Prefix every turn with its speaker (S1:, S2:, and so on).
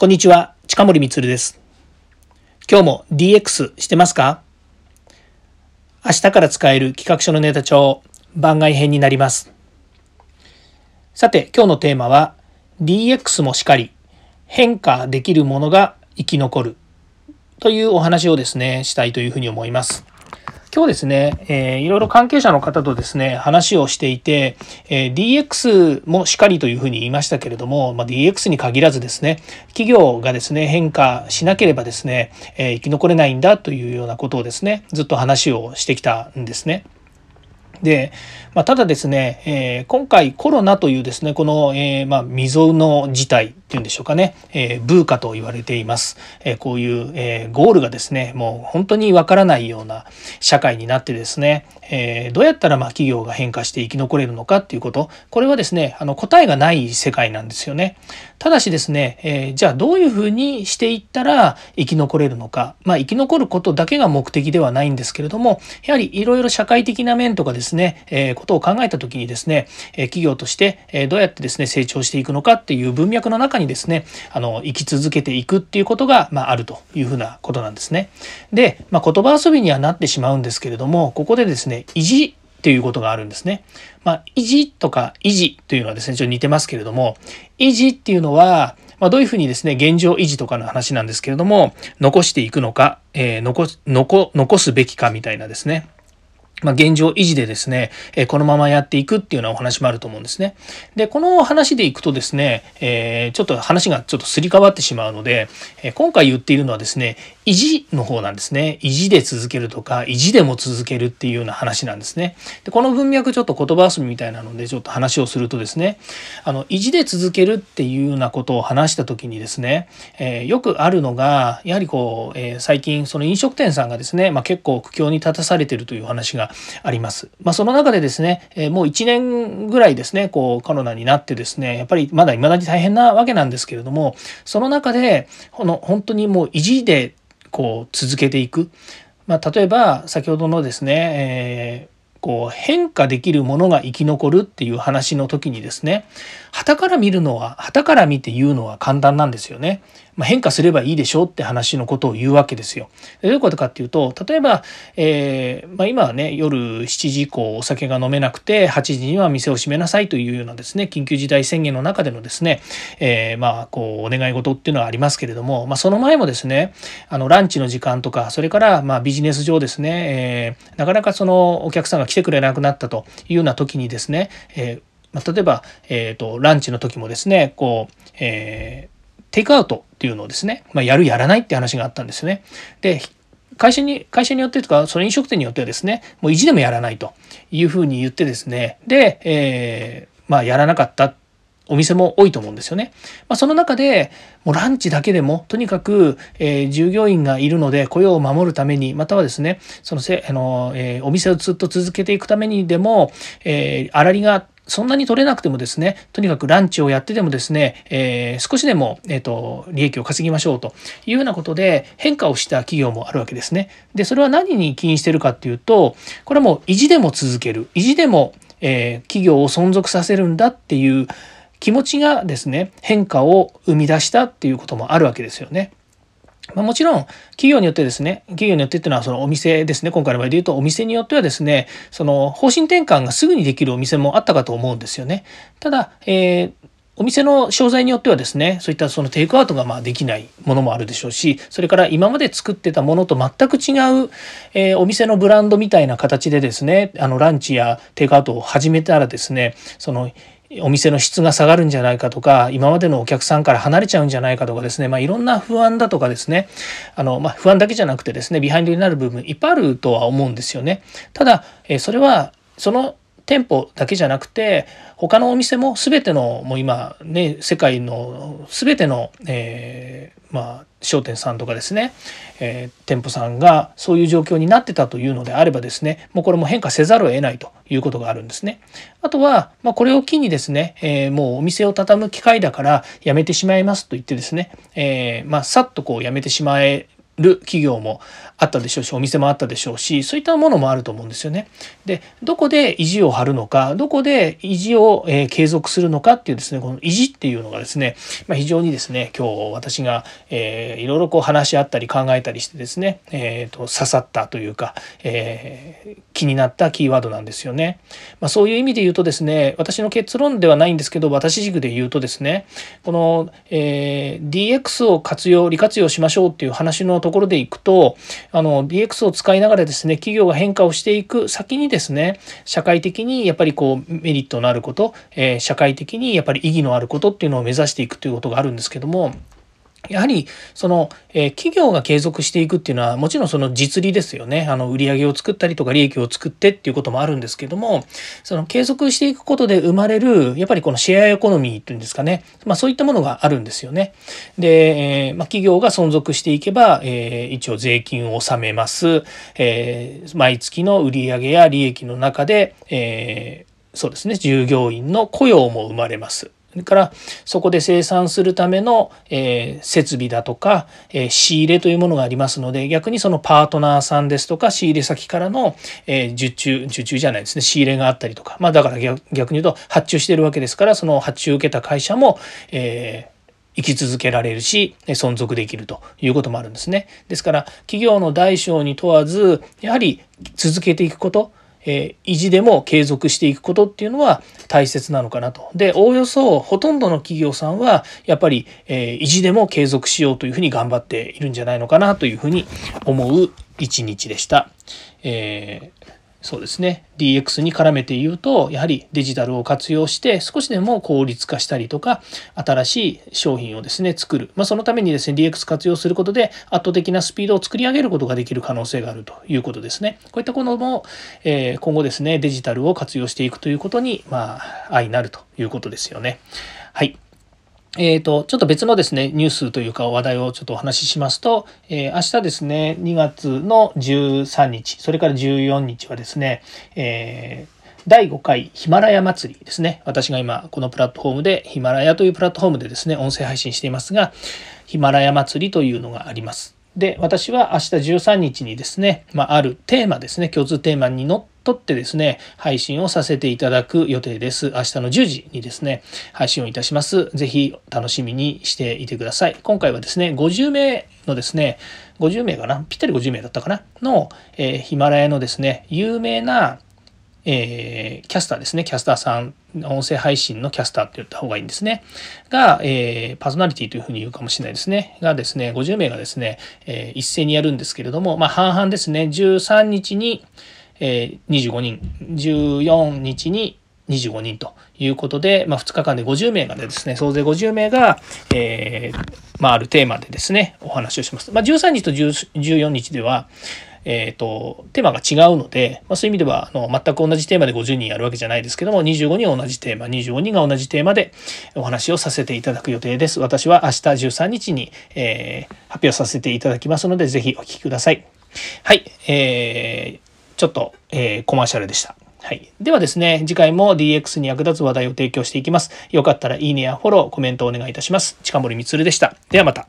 S1: こんにちは、近森光です。今日も DX してますか？明日から使える企画書のネタ帳番外編になります。さて、今日のテーマは DX もしかり変化できるものが生き残るというお話をですね、したいというふうに思います。今日ですね、えー、いろいろ関係者の方とですね、話をしていて、えー、DX もしかりというふうに言いましたけれども、まあ、DX に限らずですね、企業がですね、変化しなければですね、えー、生き残れないんだというようなことをですね、ずっと話をしてきたんですね。で、まあ、ただですね、え、今回コロナというですね、この、え、まあ、未曾有の事態っていうんでしょうかね、えー、ブーカと言われています。えこういう、えゴールがですね、もう本当にわからないような社会になってですね、えどうやったらま企業が変化して生き残れるのかっていうこと、これはですね、あの答えがない世界なんですよね。ただしですね、えじゃあどういうふうにしていったら生き残れるのか、まあ、生き残ることだけが目的ではないんですけれども、やはりいろいろ社会的な面とかですね、えことを考えた時にですね、え企業として、えどうやってですね、成長していくのかっていう文脈の中にですね、あの、生き続けていくっていうことが、まあ、あるというふうなことなんですね。で、まあ、言葉遊びにはなってしまうんですけれども、ここでですね、意地っていうことがあるんですね。まあ、維持とか維持というのはですね、ちょっと似てますけれども、維持っていうのは、まあ、どういうふうにですね、現状維持とかの話なんですけれども、残していくのか、えー、残、残、残すべきかみたいなですね。まあ、現状維持でですね、えこのままやっていくっていうようなお話もあると思うんですね。で、この話でいくとですね、えー、ちょっと話がちょっとすり替わってしまうので、え今回言っているのはですね、維持の方なんですね。維持で続けるとか、維持でも続けるっていうような話なんですね。で、この文脈ちょっと言葉遊びみたいなのでちょっと話をするとですね、あの、維持で続けるっていうようなことを話した時にですね、えー、よくあるのが、やはりこう、えー、最近その飲食店さんがですね、まあ、結構苦境に立たされてるという話があります。まあ、その中でですね、えもう1年ぐらいですね、こうコロナになってですね、やっぱりまだ未だに大変なわけなんですけれども、その中で、この本当にもう意地でこう続けていく。まあ、例えば先ほどのですね、えーこう変化できるものが生き残るっていう話の時にですね旗から見るのは旗から見て言うのは簡単なんですよね。ま、変化すればいいでしょうって話のことを言うわけですよ。どういうことかっていうと例えば、えー、まあ、今はね夜7時以降お酒が飲めなくて8時には店を閉めなさいというようなですね緊急事態宣言の中でのですね、えー、まあこうお願い事っていうのはありますけれども、まあ、その前もですねあのランチの時間とかそれからまあビジネス上ですね、えー、なかなかそのお客さんが来てくれなくなったというような時にですね、えま、例えば、えーと、ランチの時もですねこう、えーテイクアウトっていうのをですね、まあ、やるやらないって話があったんですよね。で会社に会社によってとかその飲食店によってはですねもう意地でもやらないというふうに言ってですねで、えー、まあやらなかったお店も多いと思うんですよね。まあ、その中でもうランチだけでもとにかく、えー、従業員がいるので雇用を守るためにまたはですねそのせあの、えー、お店をずっと続けていくためにでも、えー、粗利がそんなに取れなくてもですね、とにかくランチをやってでもですね、えー、少しでも、えっ、ー、と、利益を稼ぎましょうというようなことで変化をした企業もあるわけですね。で、それは何に起因してるかっていうと、これはもう意地でも続ける、意地でも、えー、企業を存続させるんだっていう気持ちがですね、変化を生み出したっていうこともあるわけですよね。ま、もちろん企業によってですね企業によってっていうのはそのお店ですね今回の場合で言うとお店によってはですねその方針転換がすぐにできるお店もあったかと思うんですよね。ただ、えーお店の商材によってはですね、そういったそのテイクアウトがまあできないものもあるでしょうし、それから今まで作ってたものと全く違う、えー、お店のブランドみたいな形でですね、あのランチやテイクアウトを始めたらですね、そのお店の質が下がるんじゃないかとか今までのお客さんから離れちゃうんじゃないかとかですね、まあ、いろんな不安だとかですねあの、まあ、不安だけじゃなくてですねビハインドになる部分いっぱいあるとは思うんですよね。ただそれはその店舗だけじゃなくて他のお店も全てのもう今ね世界の全ての、えー、まあ商店さんとかですね、えー、店舗さんがそういう状況になってたというのであればですねもうこれも変化せざるを得ないということがあるんですね。あとは、まあ、これを機にですね、えー、もうお店を畳む機会だからやめてしまいますと言ってですね、え、まあ、さっとこうやめてしまえる企業もあったでしょうしお店もあったでしょうしそういったものもあると思うんですよね。でどこで意地を張るのかどこで意地を、え、継続するのかっていうですねこの意地っていうのがですね、まあ、非常にですね今日私が、えー、いろいろこう話し合ったり考えたりしてですね、えーと、刺さったというか、えー、気になったキーワードなんですよね。まあ、そういう意味で言うとですね私の結論ではないんですけど私軸で言うとですねこの、えー、DX を活用利活用しましょうっていう話のとところでいくとあの DX を使いながらですね企業が変化をしていく先にですね社会的にやっぱりこうメリットのあること、えー、社会的にやっぱり意義のあることっていうのを目指していくということがあるんですけどもやはりその、え、企業が継続していくっていうのはもちろんその実利ですよねあの売上を作ったりとか利益を作ってっていうこともあるんですけどもその継続していくことで生まれるやっぱりこのシェアエコノミーっていうんですかね、まあ、そういったものがあるんですよね。で、え、まあ、企業が存続していけば、え、一応税金を納めます、え毎月の売上や利益の中で、えそうですね従業員の雇用も生まれます。それからそこで生産するための、え、設備だとか、え、仕入れというものがありますので逆にそのパートナーさんですとか仕入れ先からの、え、受注受注じゃないですね仕入れがあったりとかまあだから逆に言うと発注してるわけですからその発注を受けた会社も、えー生き続けられるし存続できるということもあるんですね。ですから企業の大小に問わずやはり続けていくことえー、維持でも継続していくことっていうのは大切なのかなと。で、おおよそほとんどの企業さんはやっぱり、えー、維持でも継続しようというふうに頑張っているんじゃないのかなというふうに思う一日でした。えーそうですね。DX に絡めて言うとやはりデジタルを活用して少しでも効率化したりとか新しい商品をですね作る、まあ、そのためにですね DX 活用することで圧倒的なスピードを作り上げることができる可能性があるということですね。こういったことも、えー、今後ですねデジタルを活用していくということにまあ相なるということですよね。はい。えーと、ちょっと別のですねニュースというか話題をちょっとお話ししますと、えー、明日ですね2月の13日それから14日はですね、えー第5回ヒマラヤ祭りですね。私が今このプラットフォームでヒマラヤというプラットフォームでですね、音声配信していますが、ヒマラヤ祭りというのがあります。で、私は明日13日にですね、まあ、あるテーマですね、共通テーマにのっとってですね、配信をさせていただく予定です。明日の10時にですね、配信をいたします。ぜひ楽しみにしていてください。今回はですね、50名のですね、50名かな？ぴったり50名だったかな？の、えー、ヒマラヤのですね、有名なえー、キャスターですね、キャスターさん、音声配信のキャスターって言った方がいいんですね。が、えー、パーソナリティというふうに言うかもしれないですね。がですね、50名がですね、えー、一斉にやるんですけれども、まあ、半々ですね、13日に、え、25人、14日に25人ということで、まあ、2日間で50名がですね、総勢50名が、え、まあ、あるテーマでですね、お話をします。まあ、13日と14日では、えーと、テーマが違うので、まあ、そういう意味ではあの全く同じテーマで50人やるわけじゃないですけども25人は同じテーマ25人が同じテーマでお話をさせていただく予定です。私は明日13日に、えー、発表させていただきますのでぜひお聞きください。はい、えー、ちょっと、えー、コマーシャルでした。はい。ではですね、次回も DX に役立つ話題を提供していきます。よかったらいいねやフォロー、コメントお願いいたします。近森光でした。ではまた。